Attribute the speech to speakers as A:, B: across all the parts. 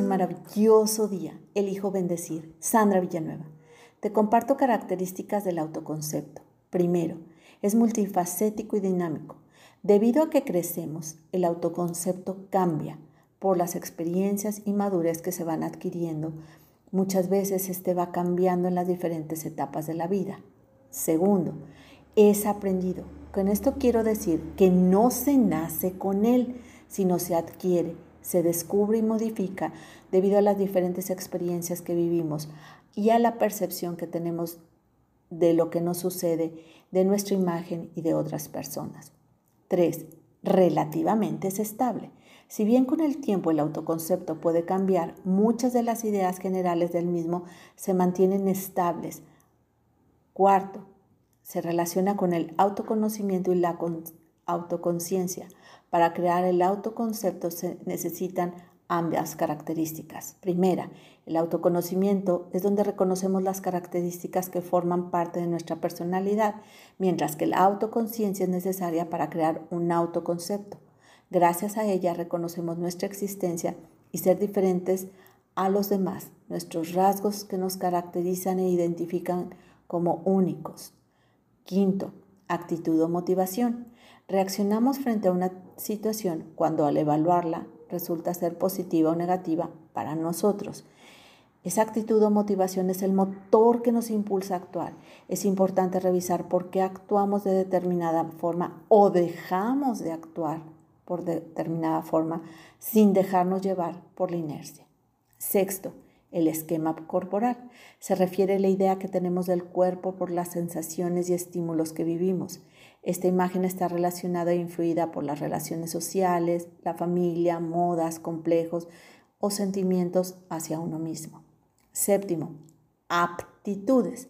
A: un maravilloso día. Elijo bendecir. Sandra Villanueva. Te comparto características del autoconcepto. Primero, es multifacético y dinámico. Debido a que crecemos, el autoconcepto cambia por las experiencias y madurez que se van adquiriendo. Muchas veces este va cambiando en las diferentes etapas de la vida. Segundo, es aprendido. Con esto quiero decir que no se nace con él, sino se adquiere, se descubre y modifica debido a las diferentes experiencias que vivimos y a la percepción que tenemos de lo que nos sucede, de nuestra imagen y de otras personas. 3. Relativamente es estable. Si bien con el tiempo el autoconcepto puede cambiar, muchas de las ideas generales del mismo se mantienen estables. Cuarto, se relaciona con el autoconocimiento y la autoconciencia. Para crear el autoconcepto se necesitan ambas características. Primera, el autoconocimiento es donde reconocemos las características que forman parte de nuestra personalidad, mientras que la autoconciencia es necesaria para crear un autoconcepto. Gracias a ella reconocemos nuestra existencia y ser diferentes a los demás, nuestros rasgos que nos caracterizan e identifican como únicos. Quinto, actitud o motivación. Reaccionamos frente a una situación cuando al evaluarla resulta ser positiva o negativa para nosotros. Esa actitud o motivación es el motor que nos impulsa a actuar. Es importante revisar por qué actuamos de determinada forma o dejamos de actuar por determinada forma sin dejarnos llevar por la inercia. Sexto, el esquema corporal. Se refiere a la idea que tenemos del cuerpo por las sensaciones y estímulos que vivimos. Esta imagen está relacionada e influida por las relaciones sociales, la familia, modas, complejos o sentimientos hacia uno mismo. Séptimo, aptitudes.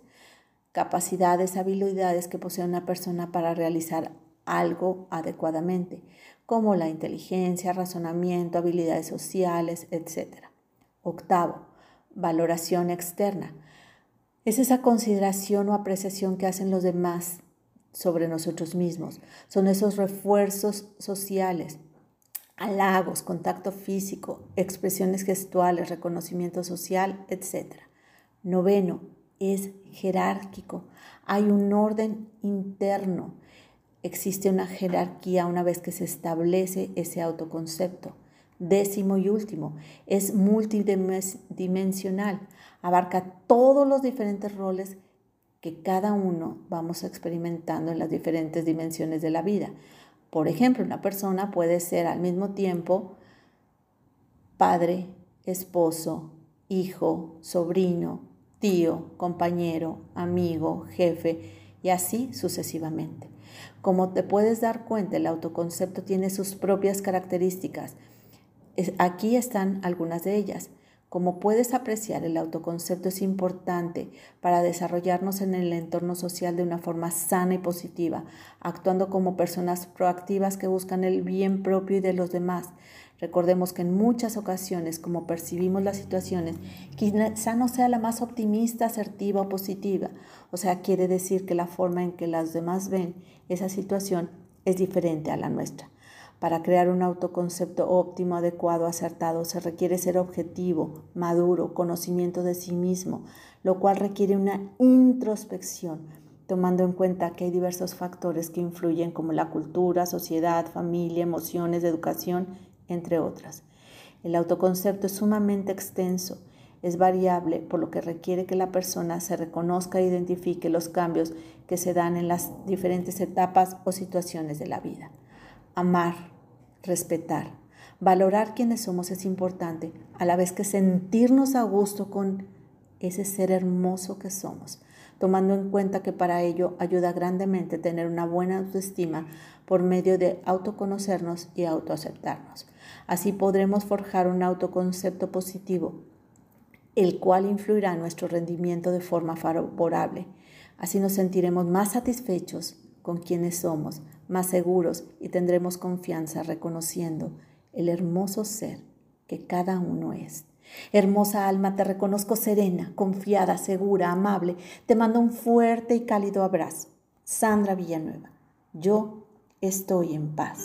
A: Capacidades, habilidades que posee una persona para realizar algo adecuadamente, como la inteligencia, razonamiento, habilidades sociales, etc. Octavo, valoración externa. Es esa consideración o apreciación que hacen los demás sobre nosotros mismos. Son esos refuerzos sociales, halagos, contacto físico, expresiones gestuales, reconocimiento social, etc. Noveno, es jerárquico. Hay un orden interno. Existe una jerarquía una vez que se establece ese autoconcepto. Décimo y último, es multidimensional, abarca todos los diferentes roles que cada uno vamos experimentando en las diferentes dimensiones de la vida. Por ejemplo, una persona puede ser al mismo tiempo padre, esposo, hijo, sobrino, tío, compañero, amigo, jefe y así sucesivamente. Como te puedes dar cuenta, el autoconcepto tiene sus propias características Aquí están algunas de ellas. Como puedes apreciar, el autoconcepto es importante para desarrollarnos en el entorno social de una forma sana y positiva, actuando como personas proactivas que buscan el bien propio y de los demás. Recordemos que en muchas ocasiones, como percibimos las situaciones, quizá no sea la más optimista, asertiva o positiva. O sea, quiere decir que la forma en que las demás ven esa situación es diferente a la nuestra. Para crear un autoconcepto óptimo, adecuado, acertado, se requiere ser objetivo, maduro, conocimiento de sí mismo, lo cual requiere una introspección, tomando en cuenta que hay diversos factores que influyen como la cultura, sociedad, familia, emociones, educación, entre otras. El autoconcepto es sumamente extenso, es variable, por lo que requiere que la persona se reconozca e identifique los cambios que se dan en las diferentes etapas o situaciones de la vida. Amar, respetar, valorar quienes somos es importante, a la vez que sentirnos a gusto con ese ser hermoso que somos, tomando en cuenta que para ello ayuda grandemente tener una buena autoestima por medio de autoconocernos y autoaceptarnos. Así podremos forjar un autoconcepto positivo, el cual influirá en nuestro rendimiento de forma favorable. Así nos sentiremos más satisfechos con quienes somos, más seguros y tendremos confianza reconociendo el hermoso ser que cada uno es. Hermosa alma, te reconozco serena, confiada, segura, amable. Te mando un fuerte y cálido abrazo. Sandra Villanueva, yo estoy en paz.